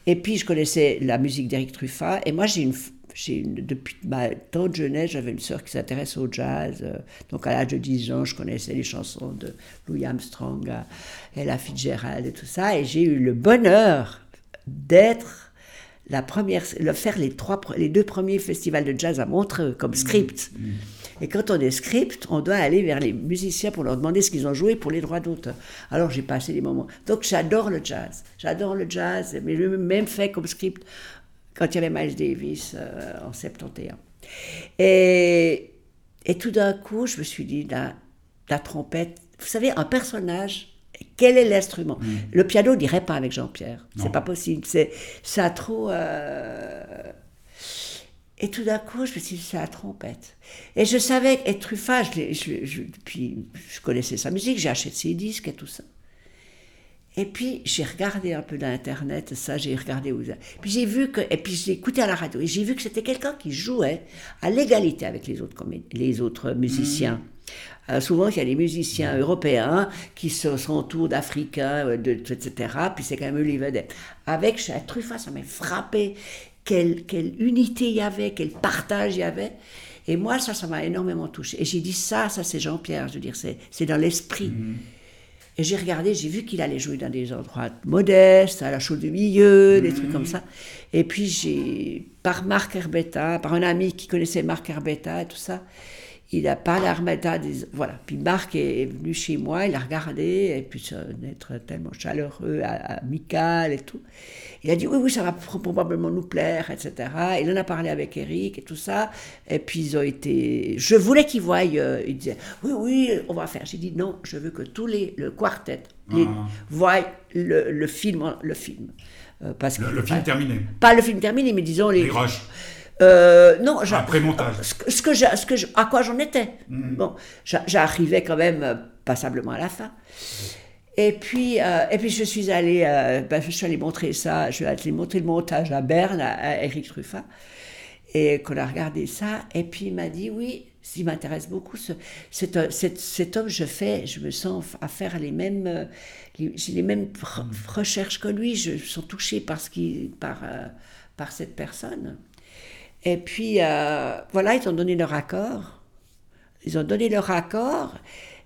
Et puis, je connaissais la musique d'Eric Truffat, et moi, j'ai une, une, depuis ma tante jeunesse, j'avais une sœur qui s'intéresse au jazz, euh, donc à l'âge de 10 ans, je connaissais les chansons de Louis Armstrong, à Ella Fitzgerald et tout ça, et j'ai eu le bonheur d'être la première, le faire les, trois, pre- les deux premiers festivals de jazz à Montreux comme script. Et quand on est script, on doit aller vers les musiciens pour leur demander ce qu'ils ont joué pour les droits d'auteur. Alors j'ai passé des moments. Donc j'adore le jazz. J'adore le jazz, mais je même fait comme script quand il y avait Miles Davis euh, en 71. Et, et tout d'un coup, je me suis dit, la, la trompette, vous savez, un personnage, quel est l'instrument? Le piano n'irait pas avec Jean-Pierre. C'est pas possible. C'est, ça a trop. euh, Et tout d'un coup, je me suis dit, c'est la trompette. Et je savais, et Truffat, je, l'ai- je- je- puis je connaissais sa musique, j'ai acheté ses disques et tout ça. Et puis, j'ai regardé un peu dans Internet, ça, j'ai regardé où ça. Puis j'ai vu que, et puis j'ai écouté à la radio, et j'ai vu que c'était quelqu'un qui jouait à l'égalité avec les autres, les autres musiciens. Euh, souvent, il y a des musiciens européens qui se- sont autour d'Africains, euh, de, etc. Puis c'est quand même eux les vedettes. Avec chez Truffat, ça m'a frappé. Quelle, quelle unité il y avait, quel partage il y avait. Et moi, ça, ça m'a énormément touché. Et j'ai dit, ça, ça c'est Jean-Pierre, je veux dire, c'est c'est dans l'esprit. Et j'ai regardé, j'ai vu qu'il allait jouer dans des endroits modestes, à la chaude du milieu, des trucs comme ça. Et puis j'ai, par Marc Herbetta, par un ami qui connaissait Marc Herbetta et tout ça, il a parlé à Herbetta, des- voilà. Puis Marc est venu chez moi, il a regardé, et puis être tellement chaleureux, amical et tout. Il a dit oui, oui, ça va pro- probablement nous plaire, etc. Il en a parlé avec Eric et tout ça. Et puis ils ont été. Je voulais qu'ils voient. euh, ils disaient oui, oui, on va faire. J'ai dit non, je veux que tous les le quartet les, Ah. voient le, le film, le film. Euh, parce Le, que- le film pas, terminé. pas le film terminé, mais disons les. Les rushs. Euh, non, Après montage. Ce que, ce que j'ai- ce que je- à quoi j'en étais. Mm. Bon, j'a- j'arrivais quand même euh, passablement à la fin. Et puis, euh, et puis je suis allée, euh, ben, je suis allée montrer ça, je suis allée montrer le montage à Berne, à, Eric Truffat, et qu'on a regardé ça, et puis il m'a dit, oui, ce m'intéresse beaucoup, ce, cet, cet, cet, homme, je fais, je me sens à faire les mêmes, les mêmes recherches que lui, je me sens touchée par, ce qui, par, par cette personne. Et puis, voilà, ils ont donné leur accord. Ils ont donné leur accord.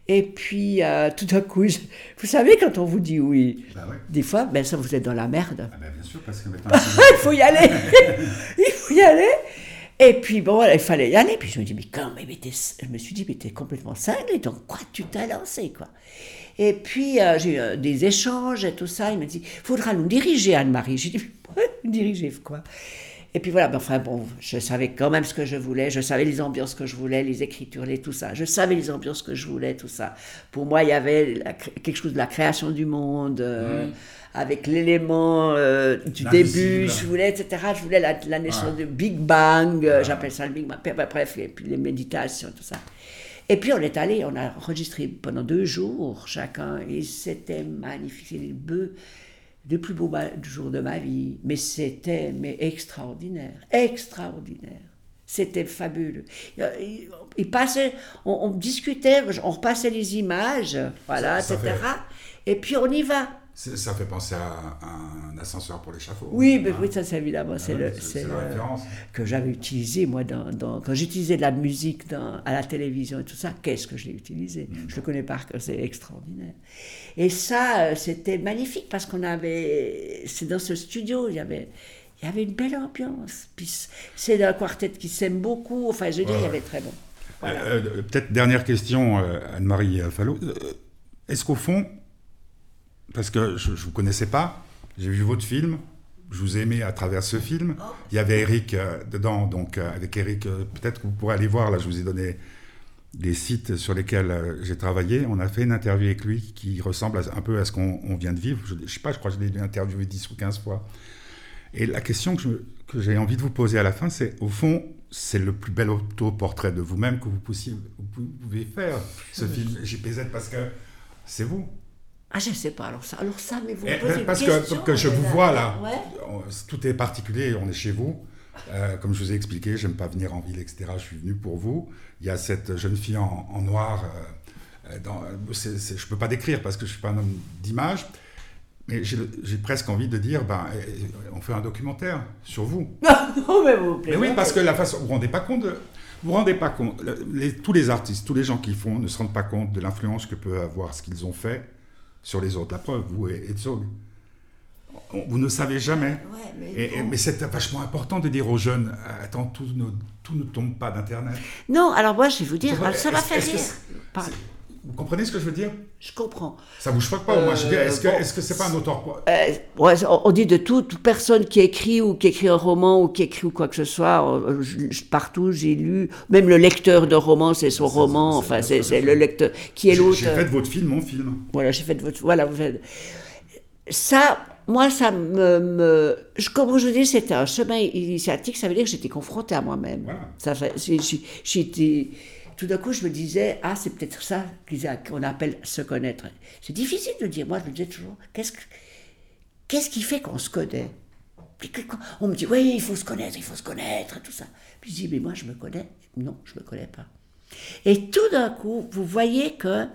Et puis, euh, tout d'un coup, vous savez, quand on vous dit oui, bah des fois, ben ça, vous êtes dans la merde. Ah ben bien sûr, parce que maintenant... il faut y aller Il faut y aller Et puis, bon, il fallait y aller. Puis je me dis, mais quand même, je me suis dit, mais t'es complètement cinglé, donc quoi, tu t'es lancé, quoi. Et puis, euh, j'ai eu euh, des échanges et tout ça. Il m'a dit, faudra nous diriger, Anne-Marie. J'ai dit, diriger quoi et puis voilà, enfin bon, je savais quand même ce que je voulais, je savais les ambiances que je voulais, les écritures, les, tout ça. Je savais les ambiances que je voulais, tout ça. Pour moi, il y avait quelque chose de la création du monde, euh, mmh. avec l'élément euh, du début, je voulais, etc. Je voulais la, naissance du Big Bang, euh, j'appelle ça le Big Bang, bref, et puis les méditations, tout ça. Et puis on est allé, on a enregistré pendant deux jours chacun, et c'était magnifique, les bœufs les plus beaux jours de ma vie, mais c'était mais extraordinaire, extraordinaire. C'était fabuleux. Il, passait, on, discutait, on repassait les images, voilà, etc. Et puis on y va. Ça fait penser à un ascenseur pour l'échafaud. Oui, mais oui, ça c'est évidemment, ah c'est le, que j'avais utilisé moi dans, quand j'utilisais de la musique dans, à la télévision et tout ça. Qu'est-ce que je l'ai utilisé? Mm. Je le connais par que c'est extraordinaire. Et ça, euh, c'était magnifique parce qu'on avait, c'est dans ce studio, il y avait, il y avait une belle ambiance. Puis c'est un quartet qui s'aime beaucoup. Enfin, je veux dire, il y avait très bon. Euh, euh, peut-être dernière question, Anne-Marie Fallot. Est-ce qu'au fond, parce que je ne vous connaissais pas, j'ai vu votre film, je vous ai aimé à travers ce film. Il y avait Eric dedans, donc avec Eric, peut-être que vous pourrez aller voir, là je vous ai donné des sites sur lesquels euh, j'ai travaillé, on a fait une interview avec lui qui ressemble un peu à ce qu'on vient de vivre. Je ne sais pas, je crois que je l'ai interviewé 10 ou 15 fois. Et la question que j'ai envie de vous poser à la fin, c'est au fond, c'est le plus bel autoportrait de vous-même que vous, vous, pouvez faire, ce film GPZ, parce que c'est vous. Ah, je ne sais pas. Alors ça, alors ça mais vous me posez Parce que, que je vous vois là, tout est particulier, on est chez vous. Euh, comme je vous ai expliqué, j'aime pas venir en ville, etc. Je suis venu pour vous. Il y a cette jeune fille en, noir. Euh, euh, je ne peux pas décrire parce que je suis pas un homme d'image. Mais j'ai presque envie de dire, ben, on fait un documentaire sur vous. non, mais vous Mais oui, parce que la façon, vous vous rendez pas compte de, vous rendez pas compte, les, tous les artistes, tous les gens qui font ne se rendent pas compte de l'influence que peut avoir ce qu'ils ont fait sur les autres. La preuve, vous et, et vous ne savez jamais. mais, c'est vachement important de dire aux jeunes, attends, tout ne, tout ne tombe pas d'Internet. Non, alors moi, je vais vous dire, ça m'a fait rire. Vous comprenez ce que je veux dire? Je comprends. Ça vous choque pas moi je Est-ce que est-ce que c'est pas un auteur euh, On dit de tout, toute personne qui écrit ou qui écrit un roman ou qui écrit ou quoi que ce soit. partout, j'ai lu. Même le lecteur de roman, c'est son roman. enfin, c'est le lecteur qui est l'autre. J'ai fait de votre film mon film. Voilà, j'ai fait de votre. Voilà, vous faites. Ça, moi, ça me, me je, comme je dis, c'était un chemin initiatique, ça veut dire que j'étais confrontée à moi-même. Ça, j'étais, tout d'un coup, je me disais, ah, c'est peut-être ça qu'on appelle se connaître. C'est difficile de dire. Moi, je me disais toujours, qu'est-ce, qu'est-ce qui fait qu'on se connaît? On me dit, oui, il faut se connaître, il faut se connaître, tout ça. Puis je dis, mais moi, je me connais? Non, je me connais pas. Et tout d'un coup, vous voyez que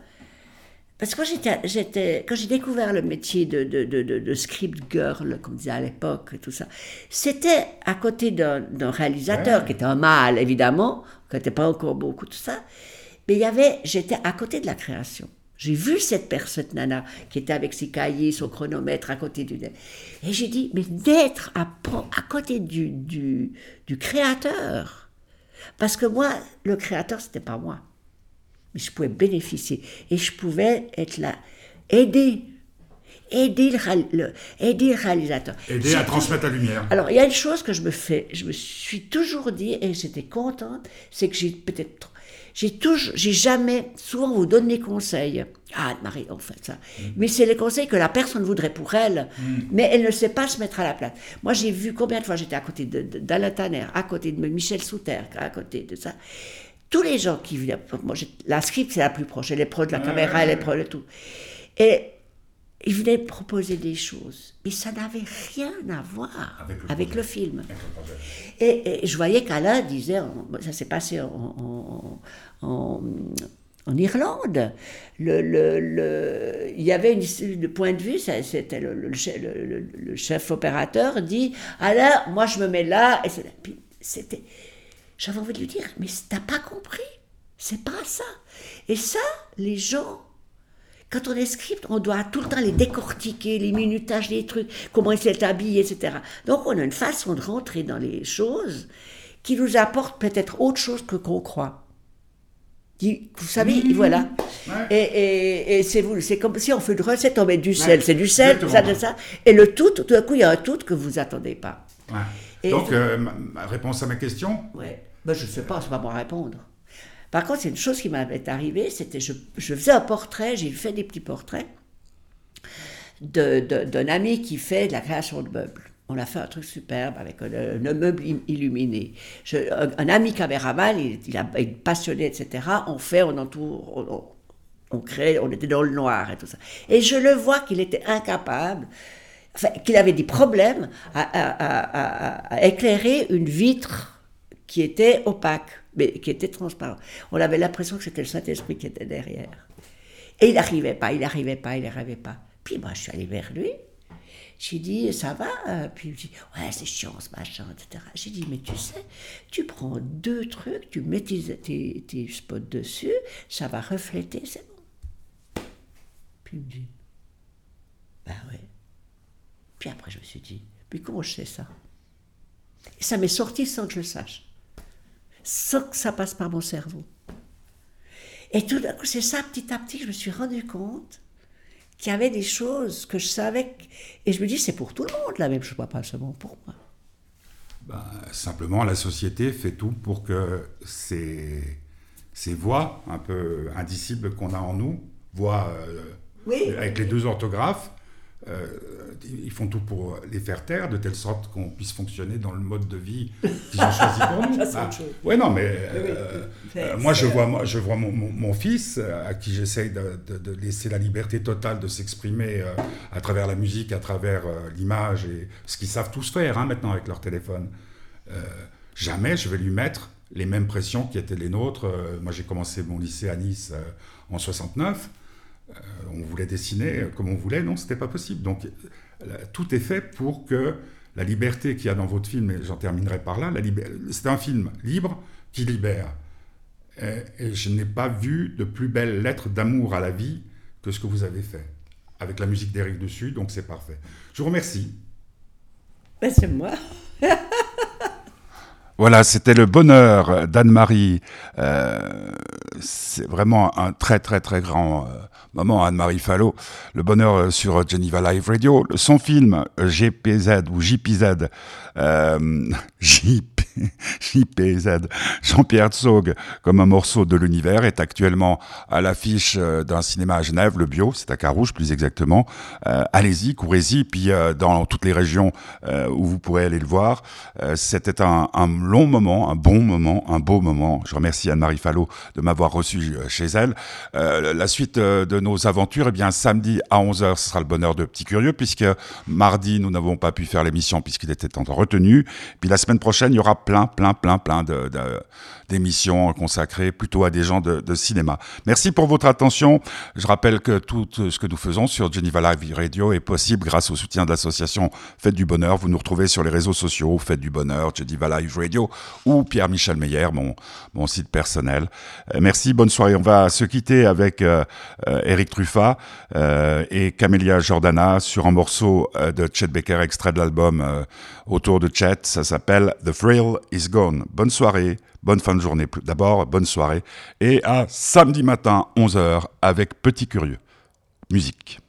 parce que quand, j'étais, quand j'ai découvert le métier de, de, de, de, script girl, comme disait à l'époque, tout ça, c'était à côté d'un, réalisateur qui était un mâle, évidemment, pas encore beaucoup, tout ça. Mais il y avait, j'étais à côté de la création. J'ai vu cette personne, nana, qui était avec ses cahiers, son chronomètre à côté du. Et j'ai dit, mais d'être à, à côté du, du, du créateur. Parce que moi, le créateur, c'était pas moi mais je pouvais bénéficier. Et je pouvais être là, aider, aider le, aider réalisateur. Aider à transmettre la lumière. Alors, il y a une chose que je me fais, je me suis toujours dit, et j'étais contente, c'est que j'ai peut-être j'ai toujours, j'ai jamais, souvent vous donne des conseils. Ah, Marie, on fait ça. Mm. Mais c'est les conseils que la personne voudrait pour elle, mm. mais elle ne sait pas se mettre à la place. Moi, j'ai vu combien de fois j'étais à côté d'Alain Tanner, à côté de Michel Souter, à côté de ça tous les gens qui viennent, moi, la script c'est la plus proche, elle est proche de la caméra, elle est proche de tout. Et il venait proposer des choses, mais ça n'avait rien à voir avec le, film. Et, je voyais qu'Alain disait, ça s'est passé en, en, Irlande, le, le, il y avait une, point de vue, c'était le, chef opérateur dit, Alain, moi je me mets là, et c'était, j'avais envie de lui dire, mais t'as pas compris, c'est pas ça. Et ça, les gens quand on est script, on doit tout le temps les décortiquer, les minutages, les trucs, comment il s'est habillé, etc. Donc on a une façon de rentrer dans les choses qui nous apporte peut-être autre chose que qu'on croit. Vous savez, mmh. voilà. Et, c'est vous, c'est comme si on fait une recette, on met du sel, c'est du sel, tout ça, tout ça. Et le tout, tout d'un coup, il y a un tout que vous attendez pas. Donc, euh, réponse à ma question? Oui. Ben, je ne sais pas, je ne sais pas moi répondre. Par contre, c'est une chose qui m'avait arrivé, c'était je, je faisais un portrait, j'ai fait des petits portraits d'un ami qui fait de la création de meubles. On a fait un truc superbe avec un, meuble illuminé. un, ami caméraman, il, est passionné, etc. On fait, on entoure, on, crée, on était dans le noir et tout ça. Et je le vois qu'il était incapable, enfin, qu'il avait des problèmes à éclairer une vitre qui était opaque mais qui était transparent. On avait l'impression que c'était le Saint-Esprit qui était derrière. Et il n'arrivait pas, il n'arrivait pas, il n'arrivait pas. Puis moi, je suis allée vers lui. J'ai dit, ça va? Puis il me dit, ouais, c'est chiant ce machin, etc. J'ai dit, mais tu sais, tu prends deux trucs, tu mets tes, tes, spots dessus, ça va refléter, c'est bon. Puis il me dit, ben ouais. Puis après, je me suis dit, mais comment je sais ça? Ça m'est sorti sans que je le sache sans que ça passe par mon cerveau. Et tout d'un coup, c'est ça, petit à petit, je me suis rendu compte qu'il y avait des choses que je savais. Et je me dis, c'est pour tout le monde la même chose, pas seulement pour moi. Ben, simplement, la société fait tout pour que ces, ces voix un peu indicibles qu'on a en nous, voix euh, avec les deux orthographes, euh, ils font tout pour les faire taire de telle sorte qu'on puisse fonctionner dans le mode de vie qu'ils ont choisi pour nous. ah, ouais, non, mais euh, euh, moi je vois, moi, je vois mon, mon, fils à qui j'essaye de, de, laisser la liberté totale de s'exprimer à travers la musique, à travers l'image et ce qu'ils savent tous faire hein, maintenant avec leur téléphone. jamais je vais lui mettre les mêmes pressions qui étaient les nôtres. moi j'ai commencé mon lycée à Nice en 69. Euh, on voulait dessiner comme on voulait, non, c'était pas possible. Donc tout est fait pour que la liberté qu'il y a dans votre film, et j'en terminerai par là, c'est un film libre qui libère. Et, je n'ai pas vu de plus belle lettre d'amour à la vie que ce que vous avez fait, avec la musique d'Éric dessus, donc c'est parfait. Je vous remercie. Ben, c'est moi. Voilà, c'était le bonheur d'Anne-Marie. Euh, c'est vraiment un très très très grand moment, Anne-Marie Fallot, le bonheur euh, sur Geneva Live Radio. Son film euh, GPZ ou JPZ, euh, JP, JPZ, Jean-Pierre Tsog, comme un morceau de l'univers, est actuellement à l'affiche euh, d'un cinéma à Genève, le Bio, c'est à Carouge plus exactement. Allez-y, courez-y, puis dans toutes les régions où vous pourrez aller le voir. C'était un, un, long moment, un bon moment, un beau moment. Je remercie Anne-Marie Fallot de m'avoir reçu chez elle. la suite de nos aventures, eh bien, samedi à 11h, ce sera le bonheur de Petit Curieux, puisque mardi, nous n'avons pas pu faire l'émission puisqu'il était en retenu. Puis la semaine prochaine, il y aura plein, plein, plein, plein de, d'émissions consacrées plutôt à des gens de, cinéma. Merci pour votre attention. Je rappelle que tout ce que nous faisons sur Geneva Live Radio est possible grâce au soutien de l'association Fête du Bonheur. Vous nous retrouvez sur les réseaux sociaux, Fête du Bonheur, Geneva Live Radio ou Pierre-Michel Meyer, mon, mon site personnel. Euh, merci, bonne soirée. On va se quitter avec euh, Eric Truffat euh, et Camélia Jordana sur un morceau de Chet Baker, extrait de l'album autour de Chet. Ça s'appelle The Thrill Is Gone. Bonne soirée. Bonne fin de journée d'abord, bonne soirée. Et à samedi matin, 11h, avec Petit Curieux. Musique.